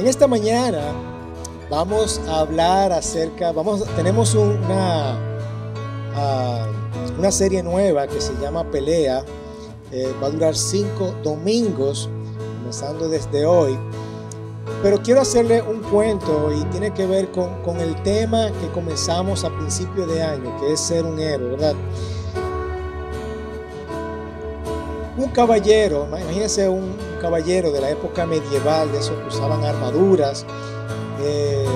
En esta mañana vamos a hablar acerca, vamos, tenemos una, ah, una serie nueva que se llama Pelea. Eh, va a durar cinco domingos, comenzando desde hoy. Pero quiero hacerle un cuento y tiene que ver con, con el tema que comenzamos a principio de año, que es ser un héroe, ¿verdad? Un caballero, imagínense un caballero de la época medieval, de esos que usaban armaduras, eh,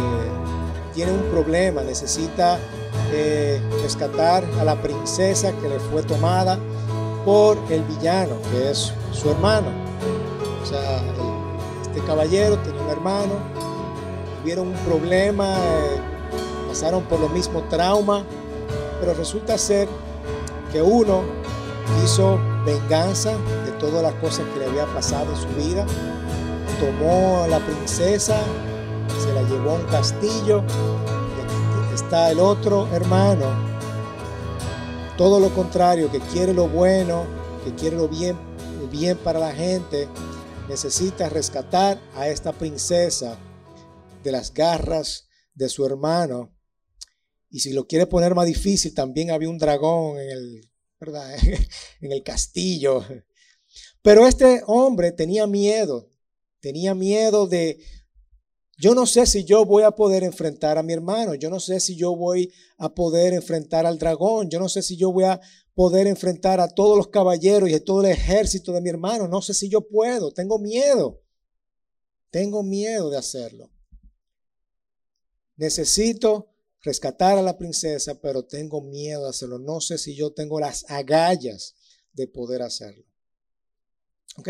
tiene un problema, necesita eh, rescatar a la princesa que le fue tomada por el villano, que es su hermano. O sea, este caballero tenía un hermano, tuvieron un problema, eh, pasaron por lo mismo trauma, pero resulta ser que uno hizo venganza de todas las cosas que le había pasado en su vida. Tomó a la princesa, se la llevó a un castillo. Está el otro hermano, todo lo contrario, que quiere lo bueno, que quiere lo bien, bien para la gente, necesita rescatar a esta princesa de las garras de su hermano. Y si lo quiere poner más difícil, también había un dragón en el en el castillo. Pero este hombre tenía miedo, tenía miedo de, yo no sé si yo voy a poder enfrentar a mi hermano, yo no sé si yo voy a poder enfrentar al dragón, yo no sé si yo voy a poder enfrentar a todos los caballeros y a todo el ejército de mi hermano, no sé si yo puedo, tengo miedo, tengo miedo de hacerlo. Necesito rescatar a la princesa, pero tengo miedo de hacerlo. No sé si yo tengo las agallas de poder hacerlo. Ok,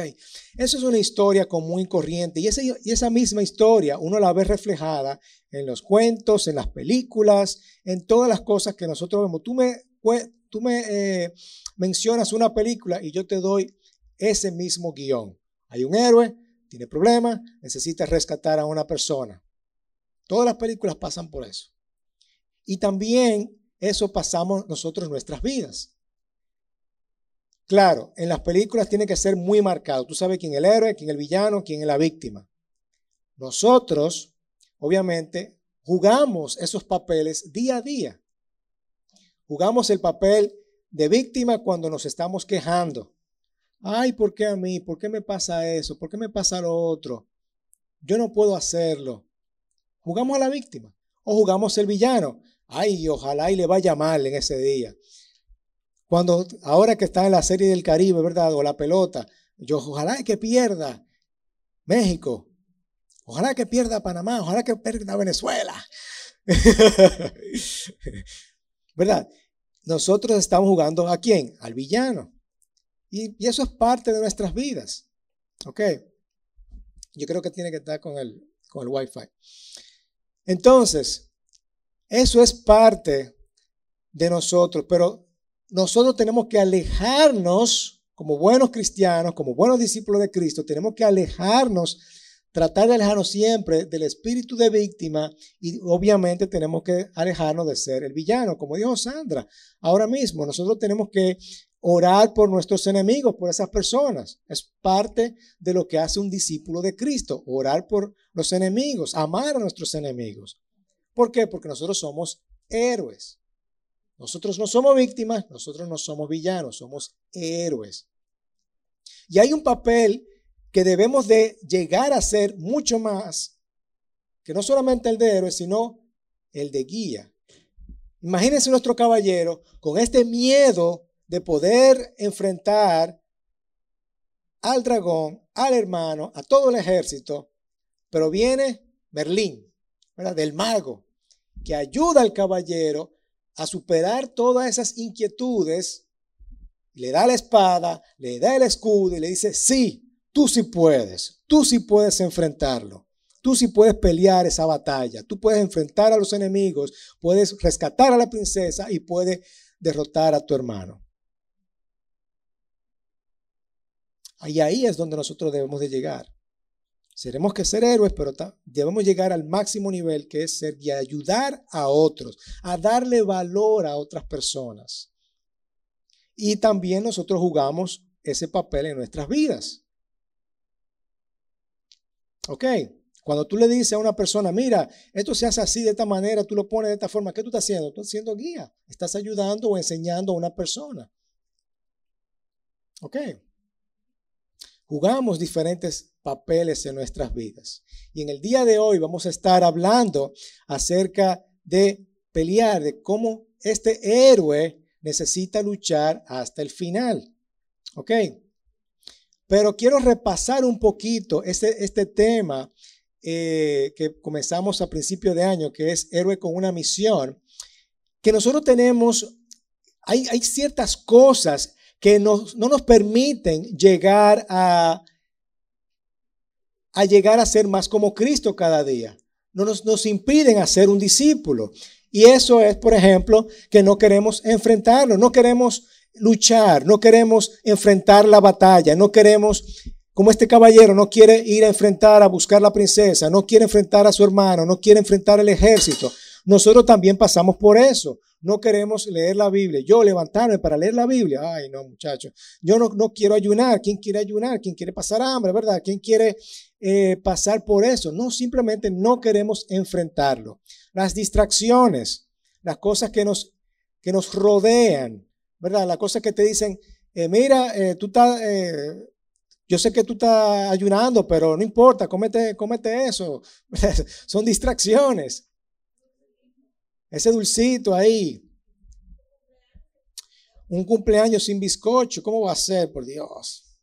eso es una historia común y corriente. Y esa, y esa misma historia uno la ve reflejada en los cuentos, en las películas, en todas las cosas que nosotros vemos. Tú me, tú me eh, mencionas una película y yo te doy ese mismo guion. Hay un héroe, tiene problemas, necesita rescatar a una persona. Todas las películas pasan por eso. Y también eso pasamos nosotros nuestras vidas. Claro, en las películas tiene que ser muy marcado. Tú sabes quién es el héroe, quién es el villano, quién es la víctima. Nosotros, obviamente, jugamos esos papeles día a día. Jugamos el papel de víctima cuando nos estamos quejando. Ay, ¿por qué a mí? ¿Por qué me pasa eso? ¿Por qué me pasa lo otro? Yo no puedo hacerlo. Jugamos a la víctima o jugamos el villano. Ay, ojalá y le vaya mal en ese día. Cuando ahora que está en la serie del Caribe, ¿verdad? O la pelota, yo ojalá que pierda México. Ojalá que pierda Panamá, ojalá que pierda Venezuela. ¿Verdad? Nosotros estamos jugando a quién? Al villano. Y, eso es parte de nuestras vidas. ¿Ok? Yo creo que tiene que estar con el, con el Wi-Fi. Entonces, eso es parte de nosotros, pero nosotros tenemos que alejarnos como buenos cristianos, como buenos discípulos de Cristo, tenemos que alejarnos, tratar de alejarnos siempre del espíritu de víctima y obviamente tenemos que alejarnos de ser el villano, como dijo Sandra. Ahora mismo nosotros tenemos que orar por nuestros enemigos, por esas personas. Es parte de lo que hace un discípulo de Cristo, orar por los enemigos, amar a nuestros enemigos. ¿Por qué? Porque nosotros somos héroes. Nosotros no somos víctimas, nosotros no somos villanos, somos héroes. Y hay un papel que debemos de llegar a ser mucho más que no solamente el de héroe, sino el de guía. Imagínense nuestro caballero con este miedo de poder enfrentar al dragón, al hermano, a todo el ejército, pero viene Merlín, ¿verdad? del mago, que ayuda al caballero a superar todas esas inquietudes, le da la espada, le da el escudo y le dice, sí, tú sí puedes, tú sí puedes enfrentarlo, tú sí puedes pelear esa batalla, tú puedes enfrentar a los enemigos, puedes rescatar a la princesa y puedes derrotar a tu hermano. Y ahí es donde nosotros debemos de llegar. Seremos que ser héroes, pero debemos llegar al máximo nivel que es ser y ayudar a otros, a darle valor a otras personas. Y también nosotros jugamos ese papel en nuestras vidas. Ok, Cuando tú le dices a una persona, mira, esto se hace así, de esta manera, tú lo pones de esta forma, ¿qué tú estás haciendo? Tú estás haciendo guía, estás ayudando o enseñando a una persona. ¿Ok? Jugamos diferentes papeles en nuestras vidas. Y en el día de hoy vamos a estar hablando acerca de pelear, de cómo este héroe necesita luchar hasta el final. ¿Ok? Pero quiero repasar un poquito este, este tema eh, que comenzamos a principio de año, que es Héroe con una misión, que nosotros tenemos, hay, hay ciertas cosas que no nos permiten llegar a, a llegar a ser más como Cristo cada día. No nos, nos impiden hacer un discípulo. Y eso es, por ejemplo, que no queremos enfrentarlo, no queremos luchar, no queremos enfrentar la batalla, no queremos como este caballero no quiere ir a enfrentar a buscar la princesa, no quiere enfrentar a su hermano, no quiere enfrentar el ejército. Nosotros también pasamos por eso. No queremos leer la Biblia. Yo levantarme para leer la Biblia. Ay, no, muchachos. Yo no, no, quiero ayunar. ¿Quién quiere ayunar? ¿Quién quiere pasar hambre? ¿Verdad? ¿Quién quiere eh, pasar por eso? No, simplemente no queremos enfrentarlo. Las distracciones, las cosas que nos, que nos rodean, ¿verdad? Las cosas que te dicen, eh, mira, eh, tú estás yo sé que tú estás ayunando, pero no importa, cómete, cómete eso. Son distracciones. Ese dulcito ahí. Un cumpleaños sin bizcocho, ¿cómo va a ser? Por Dios.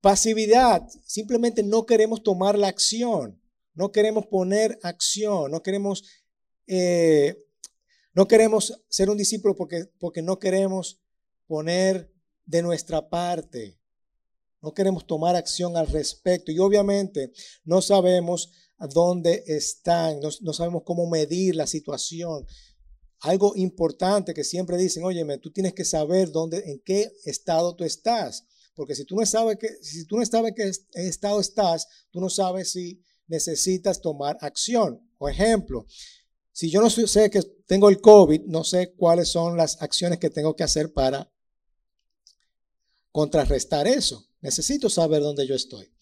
Pasividad. Simplemente no queremos tomar la acción. No queremos poner acción. No queremos, eh, no queremos ser un discípulo porque, porque no queremos poner de nuestra parte. No queremos tomar acción al respecto y obviamente no sabemos dónde están, no, sabemos cómo medir la situación. Algo importante que siempre dicen, óyeme, tú tienes que saber dónde, en qué estado tú estás. Porque si tú no sabes que, si tú no sabes qué estado estás, tú no sabes si necesitas tomar acción. Por ejemplo, si yo no sé que tengo el COVID, no sé cuáles son las acciones que tengo que hacer para contrarrestar eso. Necesito saber dónde yo estoy.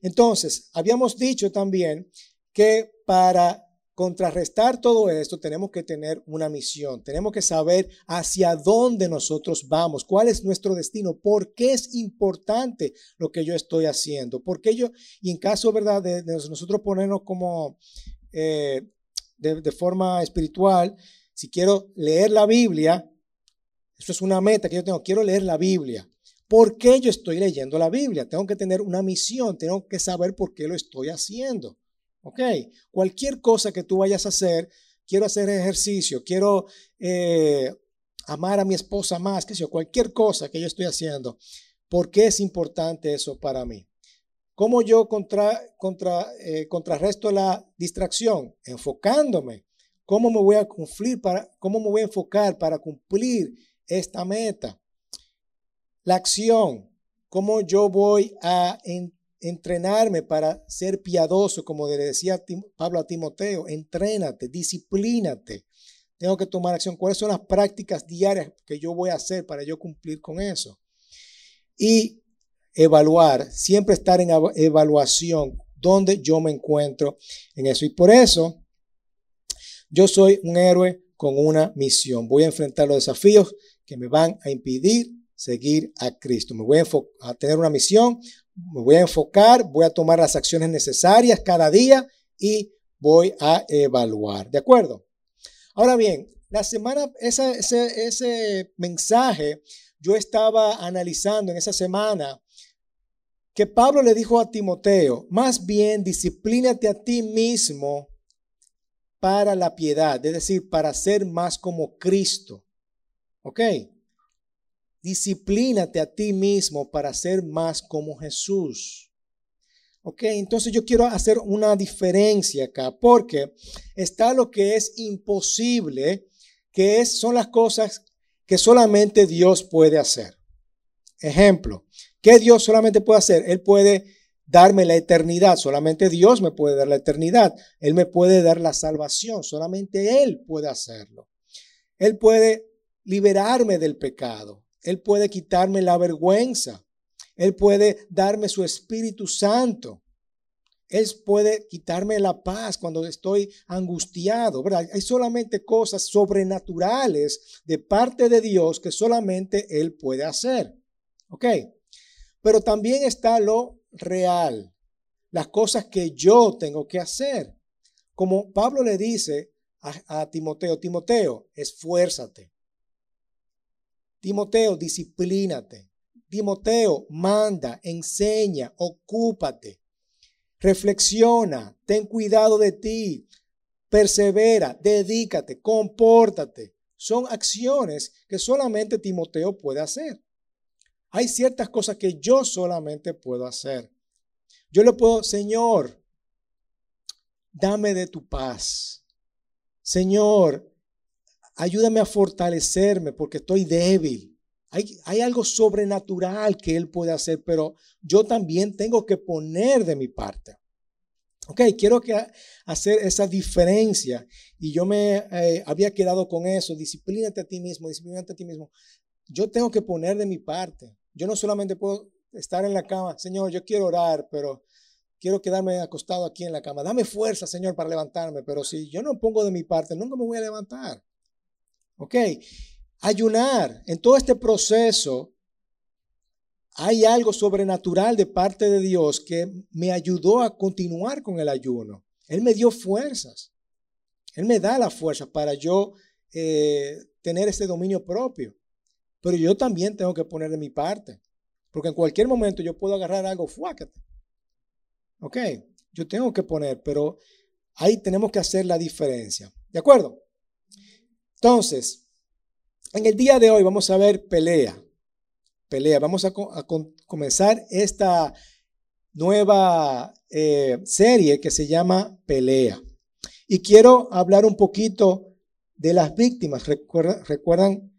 Entonces, habíamos dicho también que para contrarrestar todo esto tenemos que tener una misión, tenemos que saber hacia dónde nosotros vamos, cuál es nuestro destino, por qué es importante lo que yo estoy haciendo, por qué yo, y en caso, ¿verdad?, de, nosotros ponernos como eh, de forma espiritual, si quiero leer la Biblia, eso es una meta que yo tengo, quiero leer la Biblia. ¿Por qué yo estoy leyendo la Biblia? Tengo que tener una misión, tengo que saber por qué lo estoy haciendo. ¿Ok? Cualquier cosa que tú vayas a hacer, quiero hacer ejercicio, quiero eh, amar a mi esposa más, que sea, cualquier cosa que yo estoy haciendo, ¿por qué es importante eso para mí? ¿Cómo yo contra, contra, eh, contrarresto la distracción? Enfocándome. ¿Cómo me voy a cumplir para, cómo me voy a enfocar para cumplir esta meta? La acción, cómo yo voy a entrenarme para ser piadoso, como le decía Pablo a Timoteo, entrénate, disciplínate. Tengo que tomar acción. ¿Cuáles son las prácticas diarias que yo voy a hacer para yo cumplir con eso? Y evaluar, siempre estar en evaluación, donde yo me encuentro en eso. Y por eso yo soy un héroe con una misión. Voy a enfrentar los desafíos que me van a impedir seguir a Cristo. Me voy a, tener una misión, me voy a enfocar, voy a tomar las acciones necesarias cada día y voy a evaluar. ¿De acuerdo? Ahora bien, la semana, ese, ese mensaje, yo estaba analizando en esa semana que Pablo le dijo a Timoteo, más bien disciplínate a ti mismo para la piedad, es decir, para ser más como Cristo. ¿Ok? Disciplínate a ti mismo para ser más como Jesús. Ok, entonces yo quiero hacer una diferencia acá, porque está lo que es imposible, que es, son las cosas que solamente Dios puede hacer. Ejemplo, ¿qué Dios solamente puede hacer? Él puede darme la eternidad, solamente Dios me puede dar la eternidad, Él me puede dar la salvación, solamente Él puede hacerlo. Él puede liberarme del pecado, él puede quitarme la vergüenza. Él puede darme su Espíritu Santo. Él puede quitarme la paz cuando estoy angustiado. Hay solamente cosas sobrenaturales de parte de Dios que solamente Él puede hacer. ¿Ok? Pero también está lo real, las cosas que yo tengo que hacer. Como Pablo le dice a Timoteo, Timoteo, esfuérzate. Timoteo, disciplínate. Timoteo, manda, enseña, ocúpate. Reflexiona, ten cuidado de ti, persevera, dedícate, compórtate. Son acciones que solamente Timoteo puede hacer. Hay ciertas cosas que yo solamente puedo hacer. Yo le puedo, Señor, dame de tu paz. Señor, ayúdame a fortalecerme porque estoy débil. Hay, hay, algo sobrenatural que Él puede hacer, pero yo también tengo que poner de mi parte. Ok, quiero que hacer esa diferencia y yo me eh, había quedado con eso, disciplínate a ti mismo, disciplínate a ti mismo. Yo tengo que poner de mi parte. Yo no solamente puedo estar en la cama, Señor, yo quiero orar, pero quiero quedarme acostado aquí en la cama. Dame fuerza, Señor, para levantarme, pero si yo no pongo de mi parte, nunca me voy a levantar. Ok, ayunar. En todo este proceso hay algo sobrenatural de parte de Dios que me ayudó a continuar con el ayuno. Él me dio fuerzas. Él me da la fuerza para yo eh, tener este dominio propio. Pero yo también tengo que poner de mi parte. Porque en cualquier momento yo puedo agarrar algo, fuácate. Ok, yo tengo que poner, pero ahí tenemos que hacer la diferencia. ¿De acuerdo? Entonces, en el día de hoy vamos a ver pelea. Pelea. Vamos a, comenzar esta nueva eh, serie que se llama Pelea. Y quiero hablar un poquito de las víctimas. ¿Recuerdan,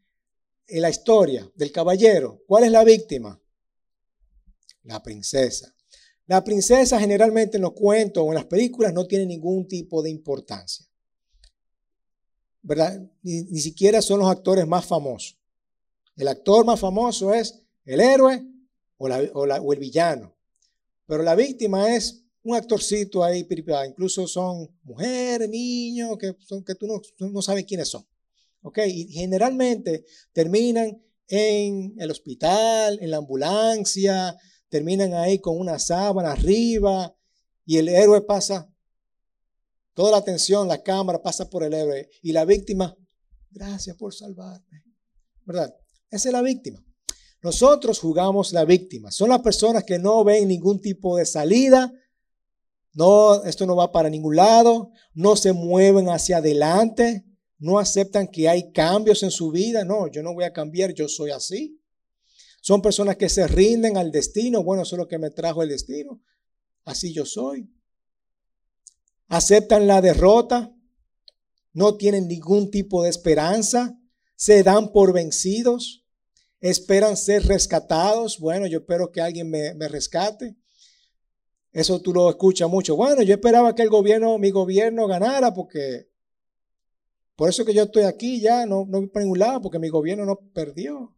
la historia del caballero? ¿Cuál es la víctima? La princesa. La princesa generalmente en los cuentos o en las películas no tiene ningún tipo de importancia. ¿Verdad? Ni, siquiera son los actores más famosos. El actor más famoso es el héroe o, o, el villano. Pero la víctima es un actorcito ahí, incluso son mujeres, niños, que, son, que tú no, no sabes quiénes son. ¿Ok? Y generalmente terminan en el hospital, en la ambulancia, terminan ahí con una sábana arriba y el héroe pasa Toda la atención, la cámara pasa por el héroe y la víctima, gracias por salvarme. ¿Verdad? Esa es la víctima. Nosotros jugamos la víctima. Son las personas que no ven ningún tipo de salida. No, esto no va para ningún lado. No se mueven hacia adelante. No aceptan que hay cambios en su vida. No, yo no voy a cambiar, yo soy así. Son personas que se rinden al destino. Bueno, eso es lo que me trajo el destino. Así yo soy aceptan la derrota, no tienen ningún tipo de esperanza, se dan por vencidos, esperan ser rescatados. Bueno, yo espero que alguien me, rescate. Eso tú lo escuchas mucho. Bueno, yo esperaba que el gobierno, mi gobierno ganara porque por eso que yo estoy aquí ya, no, no voy para ningún lado porque mi gobierno no perdió.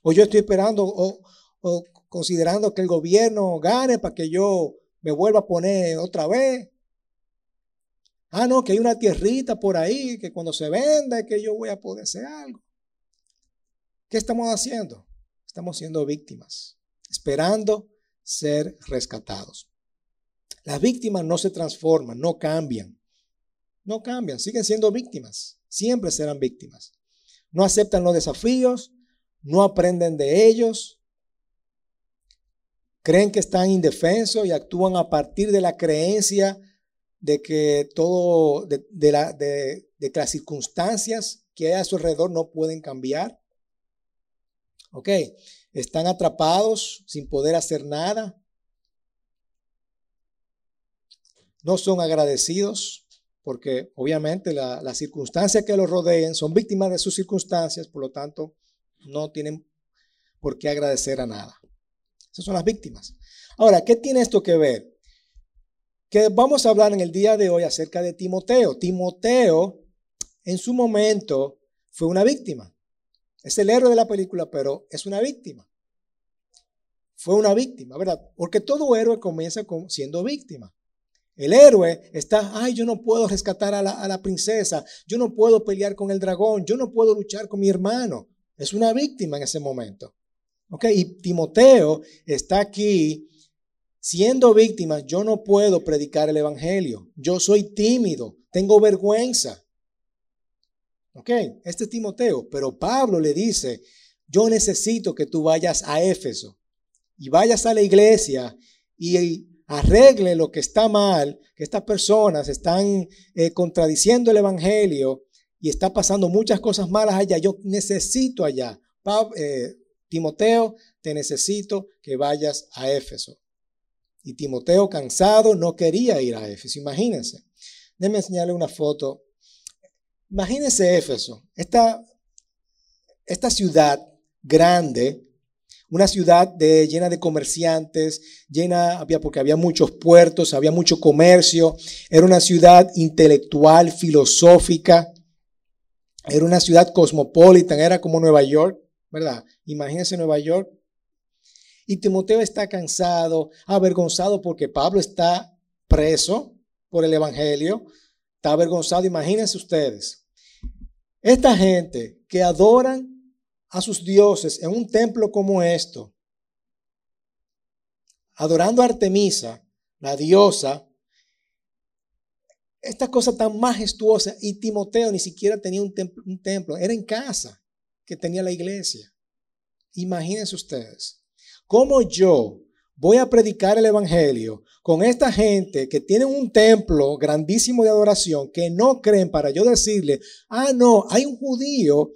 O yo estoy esperando o, o considerando que el gobierno gane para que yo me vuelva a poner otra vez. Ah, no, que hay una tierrita por ahí que cuando se venda que yo voy a poder hacer algo. ¿Qué estamos haciendo? Estamos siendo víctimas, esperando ser rescatados. Las víctimas no se transforman, no cambian. No cambian, siguen siendo víctimas. Siempre serán víctimas. No aceptan los desafíos, no aprenden de ellos. Creen que están indefensos y actúan a partir de la creencia de que todo, de, de, de, que las circunstancias que hay a su alrededor no pueden cambiar. Ok, están atrapados sin poder hacer nada. No son agradecidos porque obviamente las circunstancias que los rodeen son víctimas de sus circunstancias, por lo tanto no tienen por qué agradecer a nada. Esas son las víctimas. Ahora, ¿qué tiene esto que ver? Que vamos a hablar en el día de hoy acerca de Timoteo. Timoteo en su momento fue una víctima. Es el héroe de la película, pero es una víctima. Fue una víctima, ¿verdad? Porque todo héroe comienza siendo víctima. El héroe está, ay, yo no puedo rescatar a la, princesa, yo no puedo pelear con el dragón, yo no puedo luchar con mi hermano. Es una víctima en ese momento. ¿Ok? Y Timoteo está aquí siendo víctima, yo no puedo predicar el Evangelio. Yo soy tímido, tengo vergüenza. ¿Ok? Este es Timoteo, pero Pablo le dice, yo necesito que tú vayas a Éfeso y vayas a la iglesia y arregle lo que está mal, que estas personas están eh, contradiciendo el Evangelio y está pasando muchas cosas malas allá. Yo necesito allá. Eh, Timoteo, te necesito que vayas a Éfeso. Y Timoteo, cansado, no quería ir a Éfeso. Imagínense. Déjenme enseñarle una foto. Imagínense Éfeso, esta, esta ciudad grande, una ciudad de, llena de comerciantes, llena, había, porque había muchos puertos, había mucho comercio, era una ciudad intelectual, filosófica, era una ciudad cosmopolita, era como Nueva York, ¿verdad? Imagínense Nueva York. Y Timoteo está cansado, avergonzado porque Pablo está preso por el Evangelio, está avergonzado, imagínense ustedes. Esta gente que adoran a sus dioses en un templo como esto, adorando a Artemisa, la diosa, esta cosa tan majestuosa, y Timoteo ni siquiera tenía un un templo, era en casa que tenía la iglesia. Imagínense ustedes, cómo yo voy a predicar el Evangelio con esta gente que tiene un templo grandísimo de adoración, que no creen para yo decirle, ah, no, hay un judío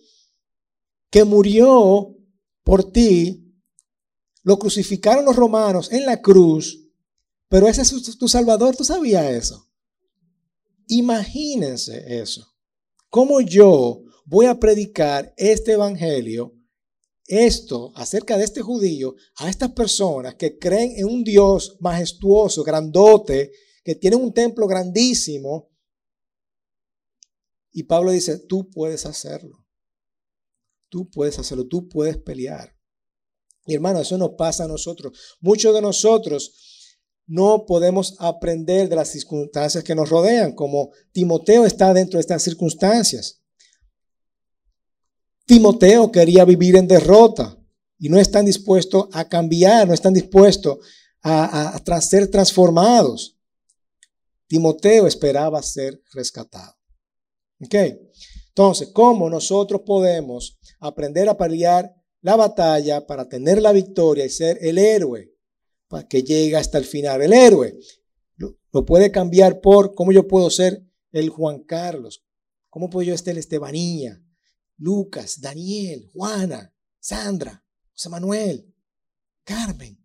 que murió por ti, lo crucificaron los romanos en la cruz, pero ese es tu Salvador, ¿tú sabías eso? Imagínense eso. ¿Cómo yo voy a predicar este evangelio, esto acerca de este judío, a estas personas que creen en un Dios majestuoso, grandote, que tiene un templo grandísimo? Y Pablo dice, tú puedes hacerlo. Tú puedes hacerlo, tú puedes pelear. Y hermano, eso nos pasa a nosotros. Muchos de nosotros no podemos aprender de las circunstancias que nos rodean, como Timoteo está dentro de estas circunstancias. Timoteo quería vivir en derrota y no están dispuestos a cambiar, no están dispuestos a, ser transformados. Timoteo esperaba ser rescatado. ¿Ok? Entonces, ¿cómo nosotros podemos aprender a pelear la batalla para tener la victoria y ser el héroe para que llegue hasta el final? El héroe lo, puede cambiar por cómo yo puedo ser el Juan Carlos, cómo puedo yo ser el Estebanía, Lucas, Daniel, Juana, Sandra, José Manuel, Carmen.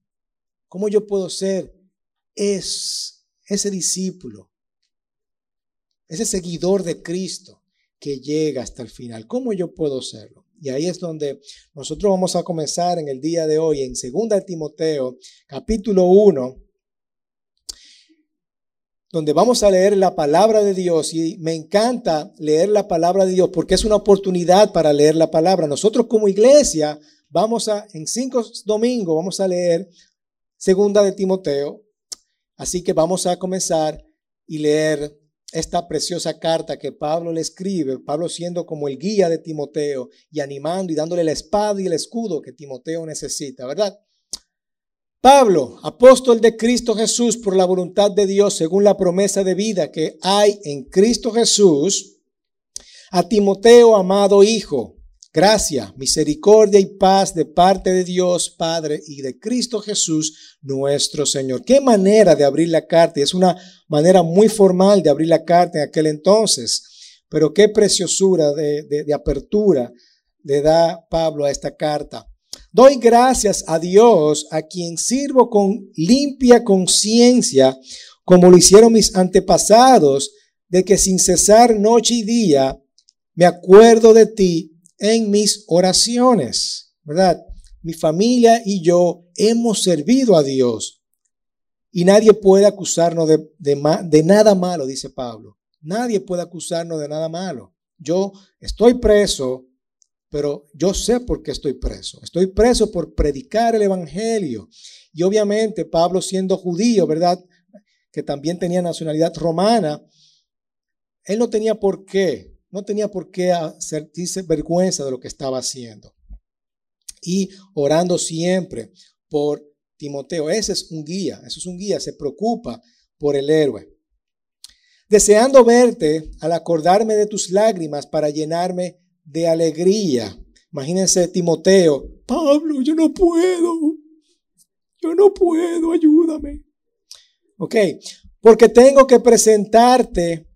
¿Cómo yo puedo ser es, ese discípulo, ese seguidor de Cristo? que llega hasta el final. ¿Cómo yo puedo serlo? Y ahí es donde nosotros vamos a comenzar en el día de hoy, en 2 Timoteo, capítulo 1, donde vamos a leer la palabra de Dios. Y me encanta leer la palabra de Dios porque es una oportunidad para leer la palabra. Nosotros como iglesia vamos a, en cinco domingos, vamos a leer segunda de Timoteo. Así que vamos a comenzar y leer esta preciosa carta que Pablo le escribe, Pablo siendo como el guía de Timoteo y animando y dándole la espada y el escudo que Timoteo necesita, ¿verdad? Pablo, apóstol de Cristo Jesús por la voluntad de Dios, según la promesa de vida que hay en Cristo Jesús, a Timoteo, amado Hijo, Gracia, misericordia y paz de parte de Dios Padre y de Cristo Jesús nuestro Señor. Qué manera de abrir la carta. Es una manera muy formal de abrir la carta en aquel entonces. Pero qué preciosura de, de apertura le da Pablo a esta carta. Doy gracias a Dios a quien sirvo con limpia conciencia, como lo hicieron mis antepasados, de que sin cesar noche y día me acuerdo de ti en mis oraciones, ¿verdad? Mi familia y yo hemos servido a Dios y nadie puede acusarnos de, de, nada malo, dice Pablo. Nadie puede acusarnos de nada malo. Yo estoy preso, pero yo sé por qué estoy preso. Estoy preso por predicar el Evangelio. Y obviamente Pablo siendo judío, ¿verdad? que también tenía nacionalidad romana, él no tenía por qué, no tenía por qué sentirse vergüenza de lo que estaba haciendo. Y orando siempre por Timoteo. Ese es un guía, eso es un guía, se preocupa por el héroe. Deseando verte al acordarme de tus lágrimas para llenarme de alegría. Imagínense Timoteo, Pablo, yo no puedo, yo no puedo, ayúdame. Ok, porque tengo que presentarte,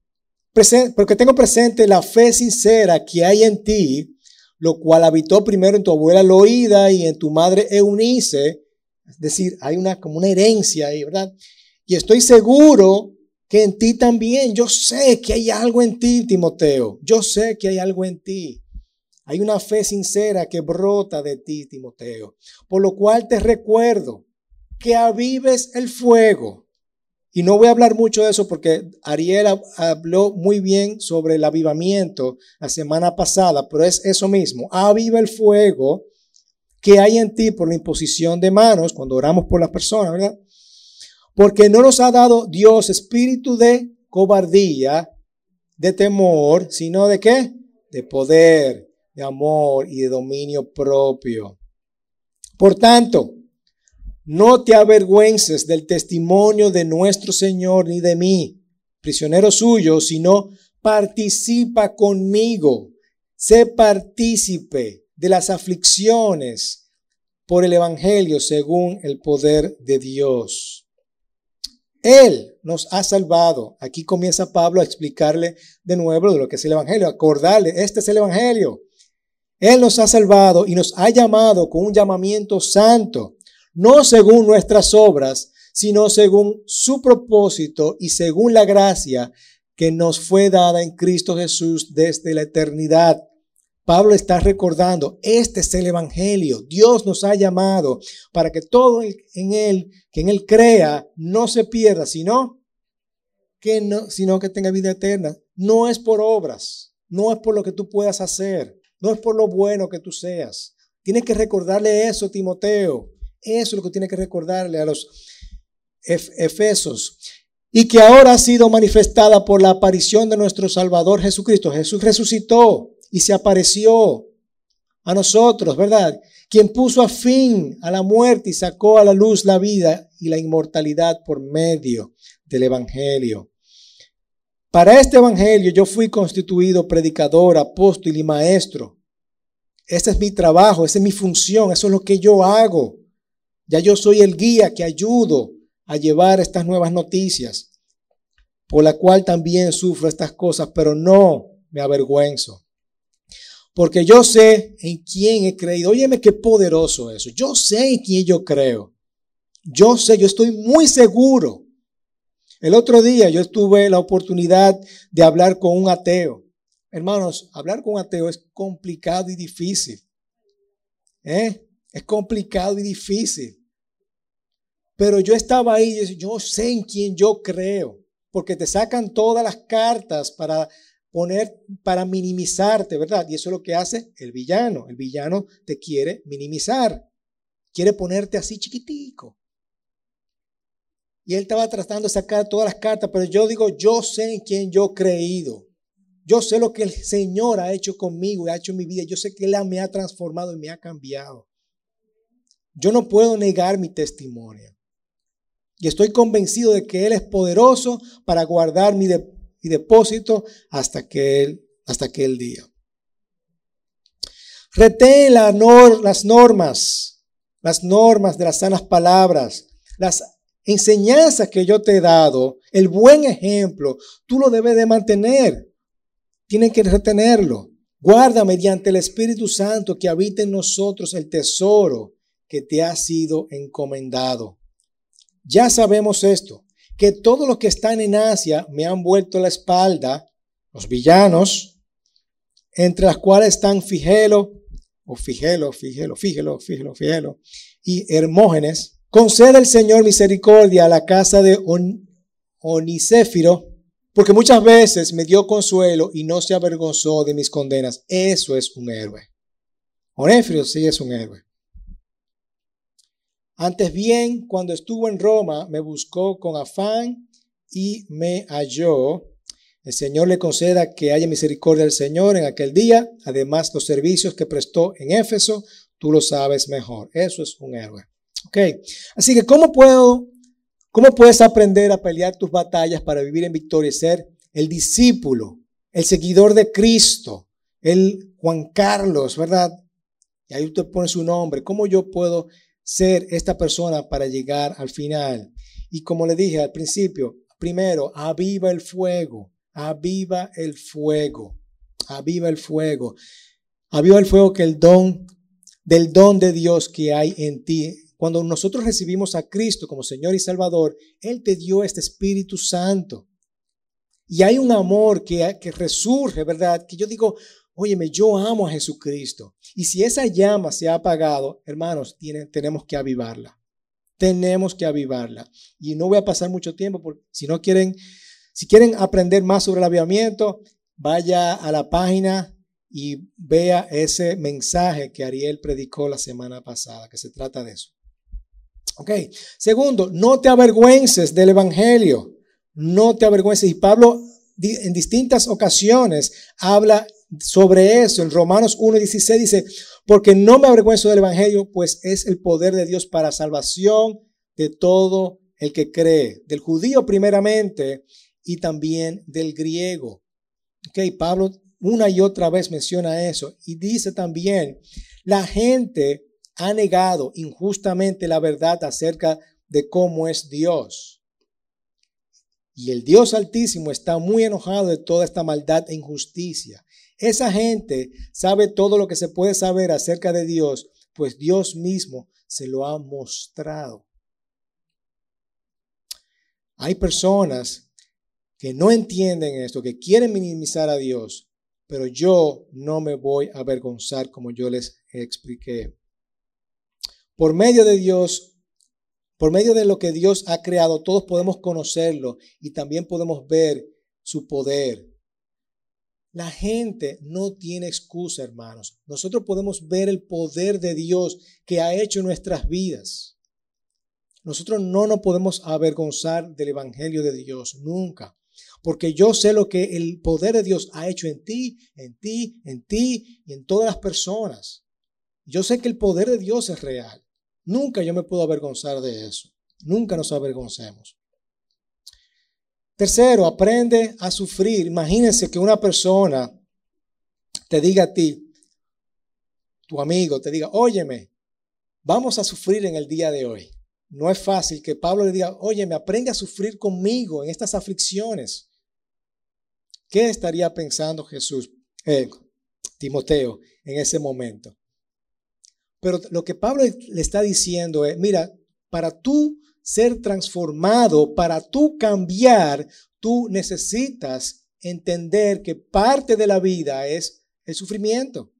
porque tengo presente la fe sincera que hay en ti, lo cual habitó primero en tu abuela Loida y en tu madre Eunice. Es decir, hay una como una herencia ahí, ¿verdad? Y estoy seguro que en ti también, yo sé que hay algo en ti, Timoteo. Yo sé que hay algo en ti. Hay una fe sincera que brota de ti, Timoteo. Por lo cual te recuerdo que avives el fuego y no voy a hablar mucho de eso porque Ariel habló muy bien sobre el avivamiento la semana pasada, pero es eso mismo. Aviva el fuego que hay en ti por la imposición de manos cuando oramos por las personas, ¿verdad? Porque no nos ha dado Dios espíritu de cobardía, de temor, sino de qué? De poder, de amor y de dominio propio. Por tanto, no te avergüences del testimonio de nuestro Señor ni de mí, prisionero suyo, sino participa conmigo, sé partícipe de las aflicciones por el Evangelio según el poder de Dios. Él nos ha salvado. Aquí comienza Pablo a explicarle de nuevo lo que es el Evangelio, acordarle, este es el Evangelio. Él nos ha salvado y nos ha llamado con un llamamiento santo no según nuestras obras, sino según su propósito y según la gracia que nos fue dada en Cristo Jesús desde la eternidad. Pablo está recordando, este es el Evangelio. Dios nos ha llamado para que todo en Él, que en Él crea, no se pierda, sino que, no, sino que tenga vida eterna. No es por obras, no es por lo que tú puedas hacer, no es por lo bueno que tú seas. Tienes que recordarle eso, Timoteo. Eso es lo que tiene que recordarle a los Efesos. Y que ahora ha sido manifestada por la aparición de nuestro Salvador Jesucristo. Jesús resucitó y se apareció a nosotros, ¿verdad? Quien puso a fin a la muerte y sacó a la luz la vida y la inmortalidad por medio del Evangelio. Para este Evangelio yo fui constituido predicador, apóstol y maestro. Este es mi trabajo, esa es mi función, eso es lo que yo hago. Ya yo soy el guía que ayudo a llevar estas nuevas noticias, por la cual también sufro estas cosas, pero no me avergüenzo. Porque yo sé en quién he creído. Óyeme qué poderoso eso. Yo sé en quién yo creo. Yo sé, yo estoy muy seguro. El otro día yo tuve la oportunidad de hablar con un ateo. Hermanos, hablar con un ateo es complicado y difícil. ¿Eh? Es complicado y difícil. Pero yo estaba ahí y yo sé en quién yo creo, porque te sacan todas las cartas para poner, para minimizarte, ¿verdad? Y eso es lo que hace el villano. El villano te quiere minimizar, quiere ponerte así chiquitico. Y él estaba tratando de sacar todas las cartas, pero yo digo, yo sé en quién yo he creído. Yo sé lo que el Señor ha hecho conmigo y ha hecho en mi vida. Yo sé que Él me ha transformado y me ha cambiado. Yo no puedo negar mi testimonio. Y estoy convencido de que Él es poderoso para guardar mi, depósito hasta aquel, hasta día. Retén las normas, las normas de las sanas palabras, las enseñanzas que yo te he dado, el buen ejemplo, tú lo debes de mantener. Tienen que retenerlo. Guarda mediante el Espíritu Santo que habita en nosotros el tesoro que te ha sido encomendado. Ya sabemos esto, que todos los que están en Asia me han vuelto la espalda, los villanos, entre las cuales están Figelo, o Figelo, Figelo, Figelo, Figelo, Figelo, y Hermógenes. Concede el Señor misericordia a la casa de Onicéfiro, porque muchas veces me dio consuelo y no se avergonzó de mis condenas. Eso es un héroe. Onéfiro sí es un héroe. Antes bien, cuando estuvo en Roma, me buscó con afán y me halló. El Señor le conceda que haya misericordia del Señor en aquel día. Además, los servicios que prestó en Éfeso, tú lo sabes mejor. Eso es un héroe. Ok. Así que, ¿cómo puedo, cómo puedes aprender a pelear tus batallas para vivir en victoria y ser el discípulo, el seguidor de Cristo, el Juan Carlos, ¿verdad? Y ahí usted pone su nombre. ¿Cómo yo puedo ser esta persona para llegar al final? Y como le dije al principio, primero, aviva el fuego, aviva el fuego, aviva el fuego. Aviva el fuego que el don, del don de Dios que hay en ti. Cuando nosotros recibimos a Cristo como Señor y Salvador, Él te dio este Espíritu Santo. Y hay un amor que, que resurge, ¿verdad? Que yo digo, óyeme, yo amo a Jesucristo. Y si esa llama se ha apagado, hermanos, tenemos que avivarla. Tenemos que avivarla. Y no voy a pasar mucho tiempo, porque si no quieren, si quieren aprender más sobre el avivamiento, vaya a la página y vea ese mensaje que Ariel predicó la semana pasada, que se trata de eso. Ok. Segundo, no te avergüences del Evangelio. No te avergüences. Y Pablo en distintas ocasiones habla sobre eso. En Romanos 1.16 dice, porque no me avergüenzo del Evangelio, pues es el poder de Dios para salvación de todo el que cree, del judío primeramente y también del griego. Ok, Pablo una y otra vez menciona eso y dice también, la gente ha negado injustamente la verdad acerca de cómo es Dios. Y el Dios Altísimo está muy enojado de toda esta maldad e injusticia. Esa gente sabe todo lo que se puede saber acerca de Dios, pues Dios mismo se lo ha mostrado. Hay personas que no entienden esto, que quieren minimizar a Dios, pero yo no me voy a avergonzar como yo les expliqué. Por medio de Dios, por medio de lo que Dios ha creado, todos podemos conocerlo y también podemos ver su poder, la gente no tiene excusa, hermanos. Nosotros podemos ver el poder de Dios que ha hecho en nuestras vidas. Nosotros no nos podemos avergonzar del Evangelio de Dios, nunca. Porque yo sé lo que el poder de Dios ha hecho en ti, en ti, en ti y en todas las personas. Yo sé que el poder de Dios es real. Nunca yo me puedo avergonzar de eso. Nunca nos avergoncemos. Tercero, aprende a sufrir. Imagínense que una persona te diga a ti, tu amigo, te diga, óyeme, vamos a sufrir en el día de hoy. No es fácil que Pablo le diga, óyeme, aprende a sufrir conmigo en estas aflicciones. ¿Qué estaría pensando Jesús, eh, Timoteo, en ese momento? Pero lo que Pablo le está diciendo es, mira, para tú ser transformado, para tú cambiar, tú necesitas entender que parte de la vida es el sufrimiento.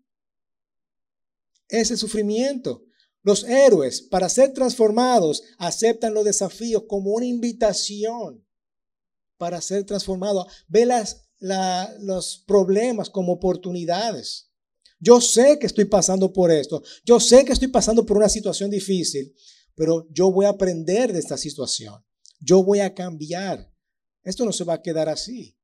Es el sufrimiento. Los héroes, para ser transformados, aceptan los desafíos como una invitación para ser transformados. Ve las, los problemas como oportunidades. Yo sé que estoy pasando por esto. Yo sé que estoy pasando por una situación difícil, pero yo voy a aprender de esta situación. Yo voy a cambiar. Esto no se va a quedar así.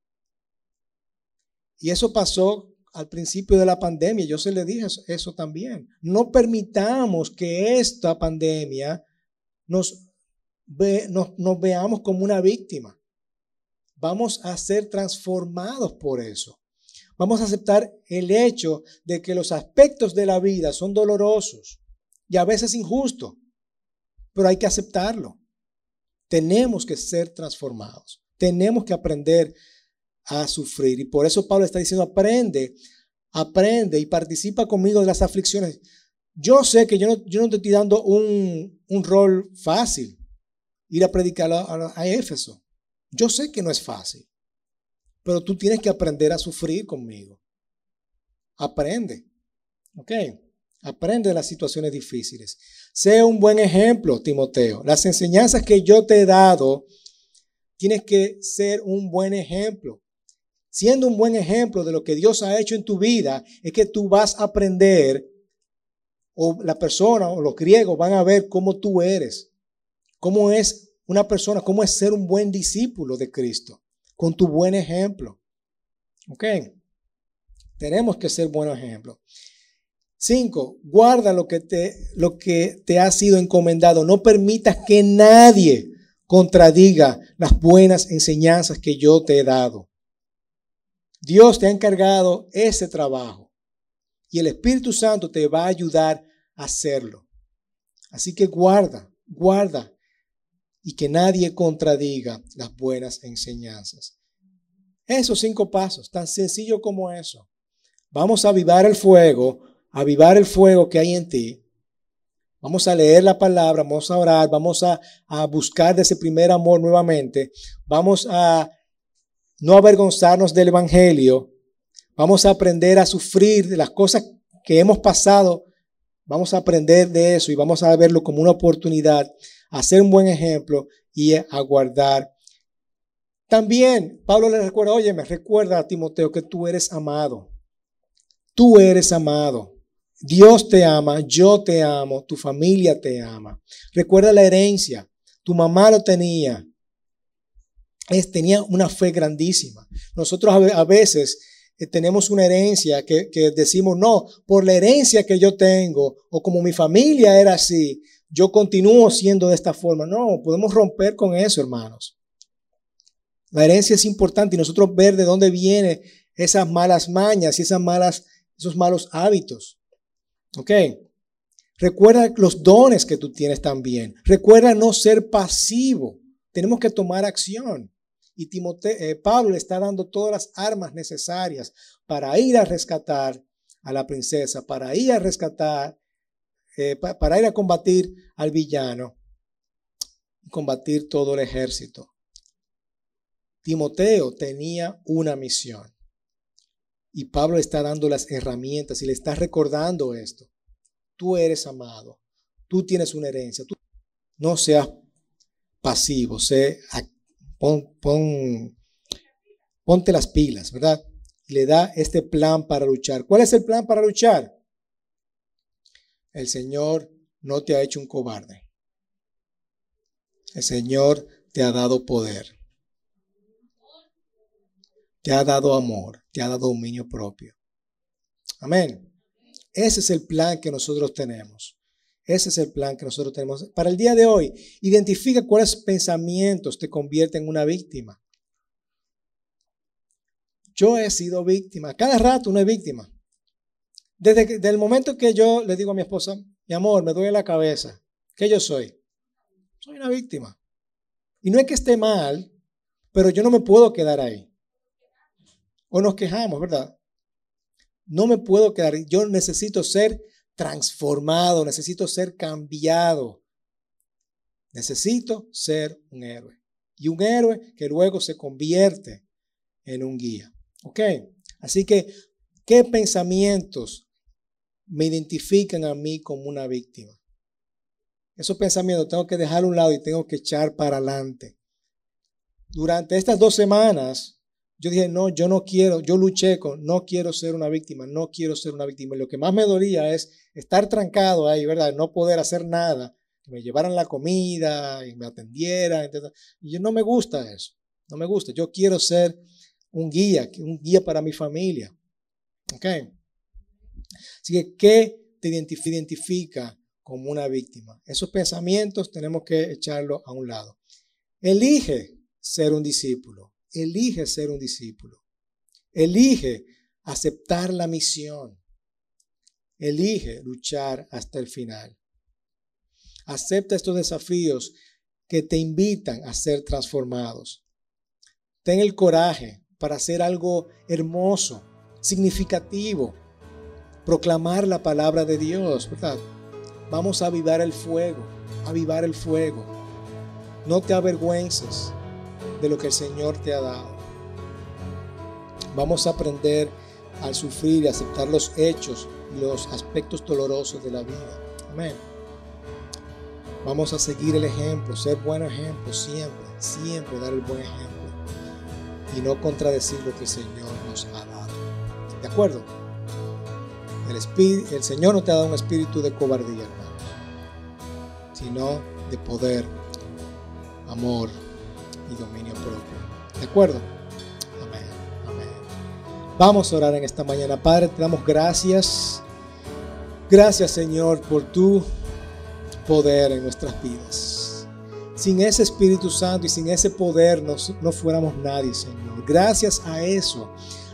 Y eso pasó al principio de la pandemia. Yo se le dije eso, también. No permitamos que esta pandemia nos, nos veamos como una víctima. Vamos a ser transformados por eso. Vamos a aceptar el hecho de que los aspectos de la vida son dolorosos y a veces injustos pero hay que aceptarlo. Tenemos que ser transformados. Tenemos que aprender a sufrir. Y por eso Pablo está diciendo, aprende, aprende y participa conmigo de las aflicciones. Yo sé que yo no, yo te estoy dando un, un rol fácil, ir a predicar a, a Éfeso. Yo sé que no es fácil, pero tú tienes que aprender a sufrir conmigo. Aprende. ¿Ok? Aprende de las situaciones difíciles. Sea un buen ejemplo, Timoteo. Las enseñanzas que yo te he dado, tienes que ser un buen ejemplo. Siendo un buen ejemplo de lo que Dios ha hecho en tu vida, es que tú vas a aprender, o la persona o los griegos van a ver cómo tú eres, cómo es una persona, cómo es ser un buen discípulo de Cristo, con tu buen ejemplo. ¿Ok? Tenemos que ser buenos ejemplos. Cinco, guarda lo que, te, lo que te ha sido encomendado. No permitas que nadie contradiga las buenas enseñanzas que yo te he dado. Dios te ha encargado ese trabajo y el Espíritu Santo te va a ayudar a hacerlo. Así que guarda, guarda y que nadie contradiga las buenas enseñanzas. Esos cinco pasos, tan sencillo como eso. Vamos a avivar el fuego, avivar el fuego que hay en ti. Vamos a leer la palabra, vamos a orar, vamos a, a buscar de ese primer amor nuevamente. Vamos a no avergonzarnos del Evangelio. Vamos a aprender a sufrir de las cosas que hemos pasado. Vamos a aprender de eso y vamos a verlo como una oportunidad a un buen ejemplo y a guardar. También Pablo le recuerda, oye, me recuerda a Timoteo que tú eres amado. Tú eres amado. Dios te ama, yo te amo, tu familia te ama. Recuerda la herencia. Tu mamá lo tenía, tenía una fe grandísima. Nosotros a veces eh, tenemos una herencia que, que, decimos, no, por la herencia que yo tengo o como mi familia era así, yo continúo siendo de esta forma. No, podemos romper con eso, hermanos. La herencia es importante y nosotros ver de dónde vienen esas malas mañas y esas malas, esos malos hábitos. ¿Ok? Recuerda los dones que tú tienes también. Recuerda no ser pasivo. Tenemos que tomar acción. Y Timoteo, eh, Pablo le está dando todas las armas necesarias para ir a rescatar a la princesa, para ir a rescatar, eh, para ir a combatir al villano combatir todo el ejército. Timoteo tenía una misión. Y Pablo está dando las herramientas y le está recordando esto. Tú eres amado. Tú tienes una herencia. Tú no seas pasivo, sé pon, ponte las pilas, ¿verdad? Y le da este plan para luchar. ¿Cuál es el plan para luchar? El Señor no te ha hecho un cobarde. El Señor te ha dado poder. Te ha dado amor, te ha dado dominio propio. Amén. Ese es el plan que nosotros tenemos. Ese es el plan que nosotros tenemos. Para el día de hoy, identifica cuáles pensamientos te convierten en una víctima. Yo he sido víctima. Cada rato una víctima. Desde, el momento que yo le digo a mi esposa, mi amor, me duele la cabeza, ¿qué yo soy? Soy una víctima. Y no es que esté mal, pero yo no me puedo quedar ahí. O nos quejamos, ¿verdad? No me puedo quedar. Yo necesito ser transformado, necesito ser cambiado. Necesito ser un héroe. Y un héroe que luego se convierte en un guía. ¿Ok? Así que, ¿qué pensamientos me identifican a mí como una víctima? Esos pensamientos tengo que dejar a un lado y tengo que echar para adelante. Durante estas dos semanas, yo dije, no, yo no quiero, yo luché con, no quiero ser una víctima, no quiero ser una víctima. Y lo que más me dolía es estar trancado ahí, ¿verdad? No poder hacer nada, que me llevaran la comida y me atendieran. Y yo no me gusta eso, no me gusta. Yo quiero ser un guía, un guía para mi familia. ¿Ok? Así que, ¿qué te identifica como una víctima? Esos pensamientos tenemos que echarlos a un lado. Elige ser un discípulo. Elige ser un discípulo. Elige aceptar la misión. Elige luchar hasta el final. Acepta estos desafíos que te invitan a ser transformados. Ten el coraje para hacer algo hermoso, significativo, proclamar la palabra de Dios, ¿verdad? Vamos a avivar el fuego, avivar el fuego. No te avergüences de lo que el Señor te ha dado. Vamos a aprender a sufrir y aceptar los hechos y los aspectos dolorosos de la vida. Amén. Vamos a seguir el ejemplo, ser buen ejemplo siempre, siempre dar el buen ejemplo y no contradecir lo que el Señor nos ha dado. ¿De acuerdo? El, el Señor no te ha dado un espíritu de cobardía, hermanos, sino de poder, amor y dominio propio. ¿De acuerdo? Amén. Vamos a orar en esta mañana. Padre, te damos gracias. Gracias, Señor, por tu poder en nuestras vidas. Sin ese Espíritu Santo y sin ese poder no fuéramos nadie, Señor. Gracias a eso,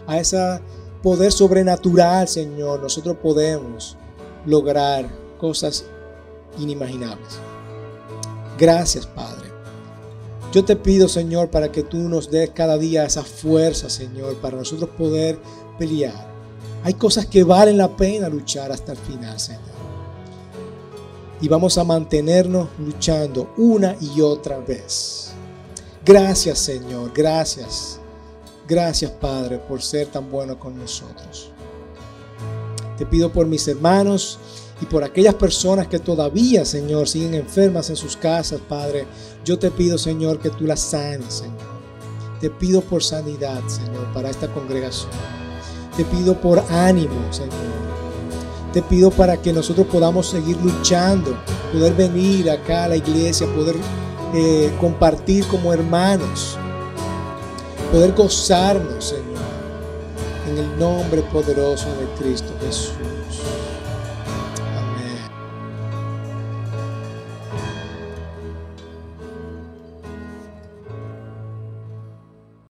a ese poder sobrenatural, Señor, nosotros podemos lograr cosas inimaginables. Gracias, Padre. Yo te pido, Señor, para que tú nos des cada día esa fuerza, Señor, para nosotros poder pelear. Hay cosas que valen la pena luchar hasta el final, Señor. Y vamos a mantenernos luchando una y otra vez. Gracias, Señor. Gracias. Gracias, Padre, por ser tan bueno con nosotros. Te pido por mis hermanos y por aquellas personas que todavía, Señor, siguen enfermas en sus casas, Padre, yo te pido, Señor, que tú las sanes, Señor. Te pido por sanidad, Señor, para esta congregación. Te pido por ánimo, Señor. Te pido para que nosotros podamos seguir luchando, poder venir acá a la iglesia, poder eh, compartir como hermanos, poder gozarnos, Señor, en el nombre poderoso de Cristo Jesús.